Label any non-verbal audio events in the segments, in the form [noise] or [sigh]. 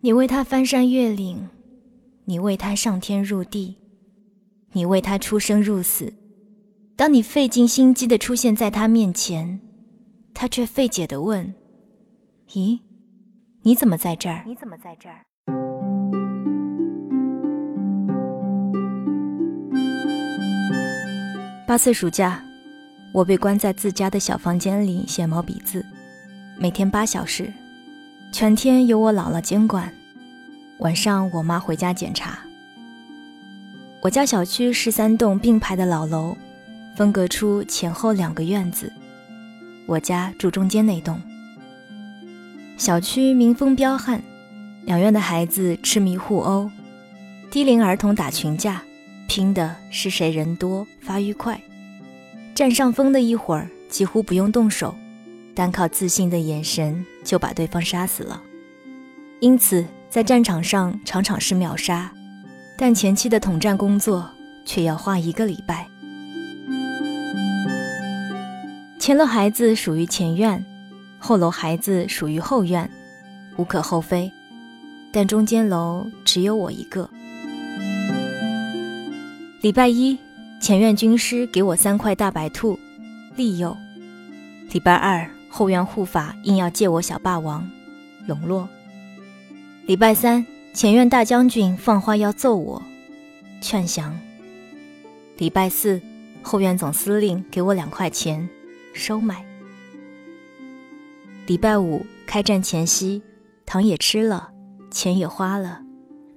你为他翻山越岭，你为他上天入地，你为他出生入死。当你费尽心机的出现在他面前，他却费解的问：“咦，你怎么在这儿？”你怎么在这儿？八岁暑假，我被关在自家的小房间里写毛笔字，每天八小时。全天由我姥姥监管，晚上我妈回家检查。我家小区是三栋并排的老楼，分隔出前后两个院子，我家住中间那栋。小区民风彪悍，两院的孩子痴迷互殴，低龄儿童打群架，拼的是谁人多发育快，占上风的一会儿几乎不用动手。单靠自信的眼神就把对方杀死了，因此在战场上常常是秒杀，但前期的统战工作却要花一个礼拜。前楼孩子属于前院，后楼孩子属于后院，无可厚非，但中间楼只有我一个。礼拜一，前院军师给我三块大白兔，利诱；礼拜二。后院护法硬要借我小霸王，笼络。礼拜三，前院大将军放话要揍我，劝降。礼拜四，后院总司令给我两块钱，收买。礼拜五，开战前夕，糖也吃了，钱也花了，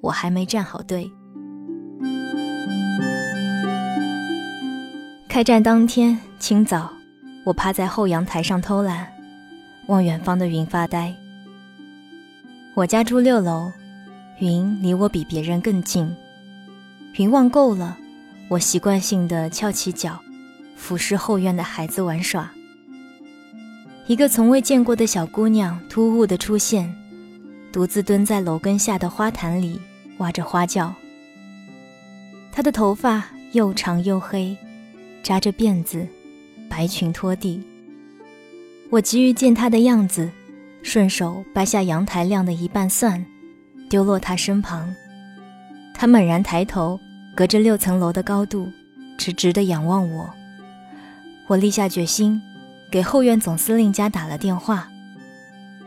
我还没站好队。开战当天清早。我趴在后阳台上偷懒，望远方的云发呆。我家住六楼，云离我比别人更近。云望够了，我习惯性的翘起脚，俯视后院的孩子玩耍。一个从未见过的小姑娘突兀的出现，独自蹲在楼根下的花坛里挖着花轿。她的头发又长又黑，扎着辫子。白裙拖地，我急于见他的样子，顺手掰下阳台晾的一半蒜，丢落他身旁。他猛然抬头，隔着六层楼的高度，直直地仰望我。我立下决心，给后院总司令家打了电话。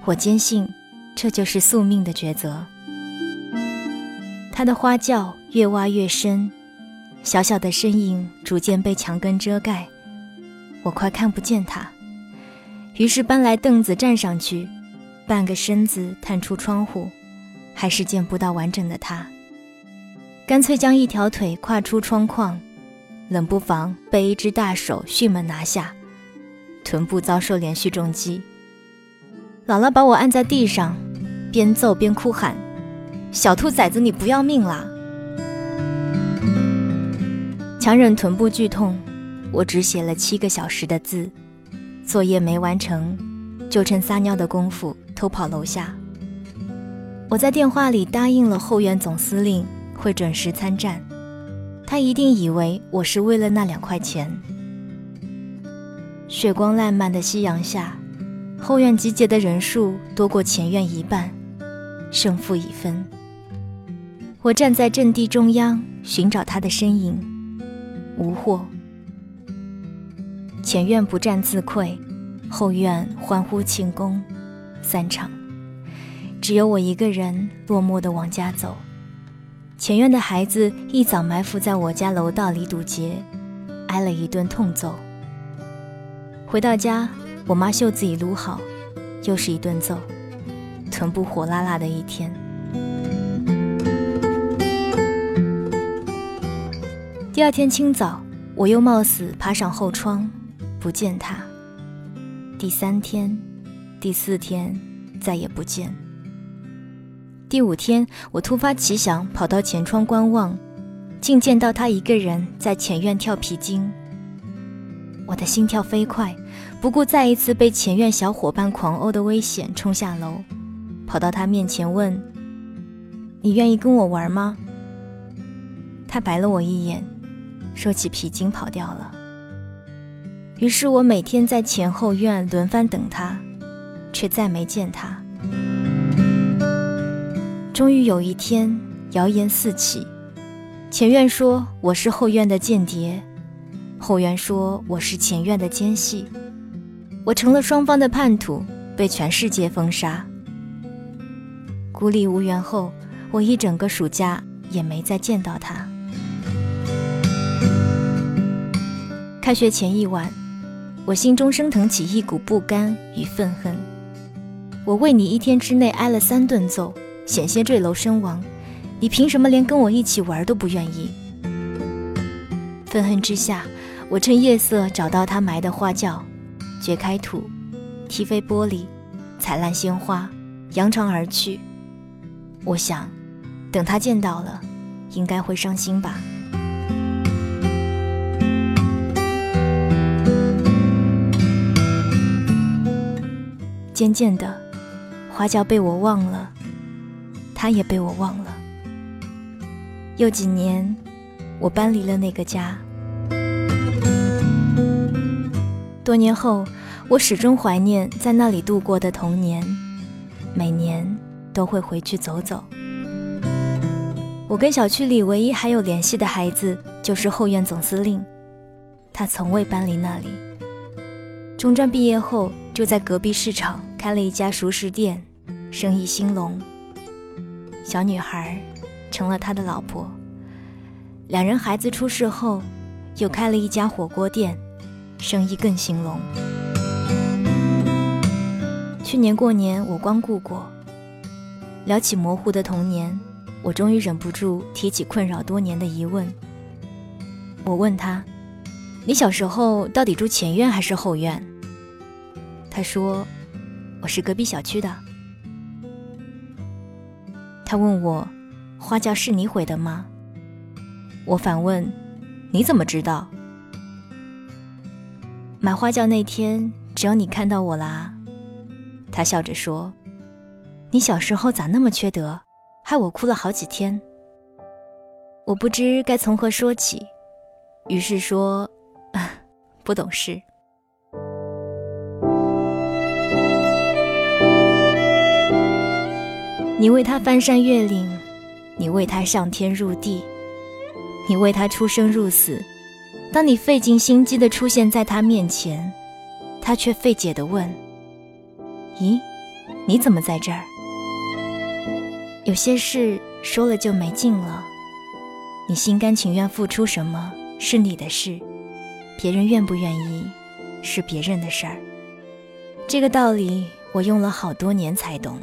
我坚信，这就是宿命的抉择。他的花轿越挖越深，小小的身影逐渐被墙根遮盖。我快看不见他，于是搬来凳子站上去，半个身子探出窗户，还是见不到完整的他。干脆将一条腿跨出窗框，冷不防被一只大手迅猛拿下，臀部遭受连续重击。姥姥把我按在地上，边揍边哭喊：“小兔崽子，你不要命啦！”强忍臀部剧痛。我只写了七个小时的字，作业没完成，就趁撒尿的功夫偷跑楼下。我在电话里答应了后院总司令会准时参战，他一定以为我是为了那两块钱。血光烂漫的夕阳下，后院集结的人数多过前院一半，胜负已分。我站在阵地中央寻找他的身影，无获。前院不战自溃，后院欢呼庆功，散场，只有我一个人落寞地往家走。前院的孩子一早埋伏在我家楼道里堵截，挨了一顿痛揍。回到家，我妈袖子已撸好，又是一顿揍，臀部火辣辣的一天。第二天清早，我又冒死爬上后窗。不见他。第三天、第四天再也不见。第五天，我突发奇想，跑到前窗观望，竟见到他一个人在前院跳皮筋。我的心跳飞快，不顾再一次被前院小伙伴狂殴的危险，冲下楼，跑到他面前问：“你愿意跟我玩吗？”他白了我一眼，收起皮筋跑掉了。于是我每天在前后院轮番等他，却再没见他。终于有一天，谣言四起，前院说我是后院的间谍，后院说我是前院的奸细，我成了双方的叛徒，被全世界封杀。孤立无援后，我一整个暑假也没再见到他。开学前一晚，我心中升腾起一股不甘与愤恨。我为你一天之内挨了三顿揍，险些坠楼身亡，你凭什么连跟我一起玩都不愿意？愤恨之下，我趁夜色找到他埋的花轿，掘开土，踢飞玻璃，踩烂鲜花，扬长而去。我想，等他见到了，应该会伤心吧。渐渐的，花轿被我忘了，他也被我忘了。又几年，我搬离了那个家。多年后，我始终怀念在那里度过的童年，每年都会回去走走。我跟小区里唯一还有联系的孩子就是后院总司令，他从未搬离那里。中专毕业后。就在隔壁市场开了一家熟食店，生意兴隆。小女孩成了他的老婆。两人孩子出世后，又开了一家火锅店，生意更兴隆。去年过年我光顾过，聊起模糊的童年，我终于忍不住提起困扰多年的疑问。我问他：“你小时候到底住前院还是后院？”他说：“我是隔壁小区的。”他问我：“花轿是你毁的吗？”我反问：“你怎么知道？”买花轿那天，只有你看到我啦。他笑着说：“你小时候咋那么缺德，害我哭了好几天。”我不知该从何说起，于是说：“啊 [laughs] 不懂事。”你为他翻山越岭，你为他上天入地，你为他出生入死。当你费尽心机的出现在他面前，他却费解的问：“咦，你怎么在这儿？”有些事说了就没劲了。你心甘情愿付出什么是你的事，别人愿不愿意是别人的事儿。这个道理我用了好多年才懂。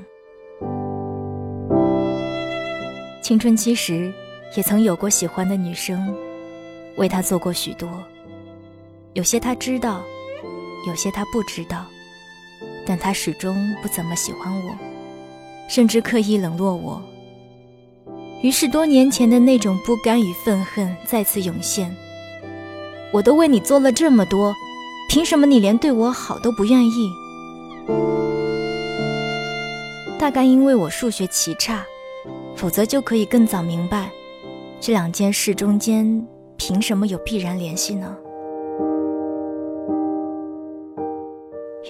青春期时，也曾有过喜欢的女生，为他做过许多。有些他知道，有些他不知道，但他始终不怎么喜欢我，甚至刻意冷落我。于是多年前的那种不甘与愤恨再次涌现。我都为你做了这么多，凭什么你连对我好都不愿意？大概因为我数学奇差。否则就可以更早明白，这两件事中间凭什么有必然联系呢？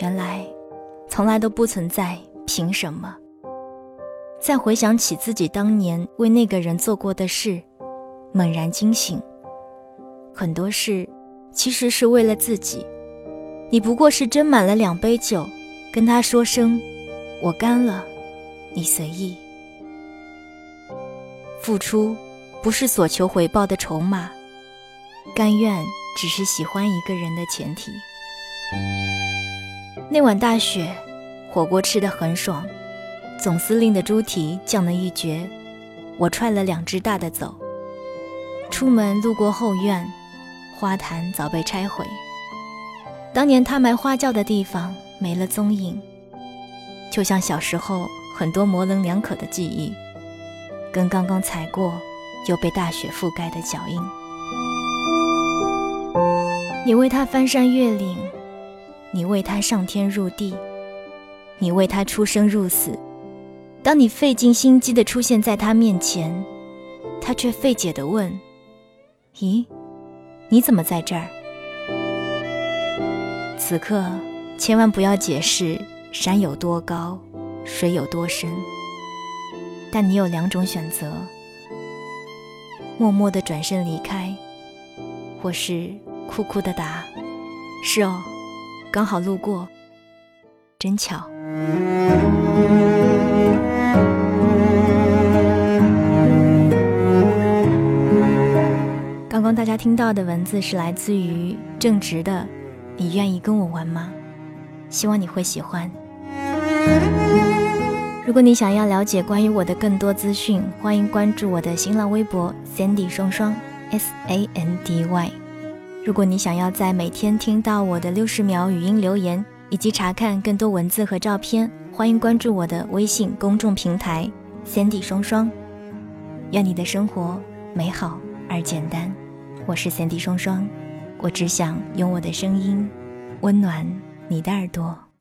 原来，从来都不存在凭什么。再回想起自己当年为那个人做过的事，猛然惊醒，很多事其实是为了自己。你不过是斟满了两杯酒，跟他说声“我干了”，你随意。付出不是所求回报的筹码，甘愿只是喜欢一个人的前提。那晚大雪，火锅吃得很爽，总司令的猪蹄酱了一绝，我踹了两只大的走。出门路过后院，花坛早被拆毁，当年他埋花轿的地方没了踪影，就像小时候很多模棱两可的记忆。跟刚刚踩过又被大雪覆盖的脚印，你为他翻山越岭，你为他上天入地，你为他出生入死。当你费尽心机的出现在他面前，他却费解的问：“咦，你怎么在这儿？”此刻千万不要解释山有多高，水有多深。但你有两种选择：默默的转身离开，或是酷酷的答：“是哦，刚好路过，真巧。”刚刚大家听到的文字是来自于正直的，你愿意跟我玩吗？希望你会喜欢。如果你想要了解关于我的更多资讯，欢迎关注我的新浪微博 Sandy 双双 S A N D Y。如果你想要在每天听到我的六十秒语音留言，以及查看更多文字和照片，欢迎关注我的微信公众平台 Sandy 双双。愿你的生活美好而简单。我是 Sandy 双双，我只想用我的声音温暖你的耳朵。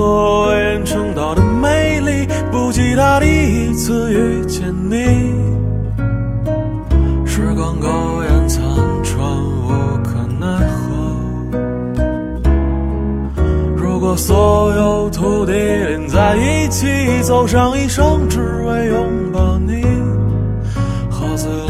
何为人称道的美丽，不及他第一次遇见你。时光苟延残喘，无可奈何。如果所有土地连在一起，走上一生，只为拥抱你，喝醉了。”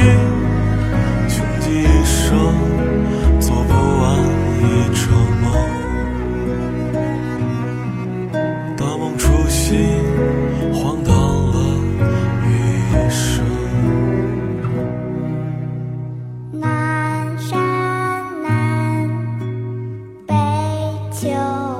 秋。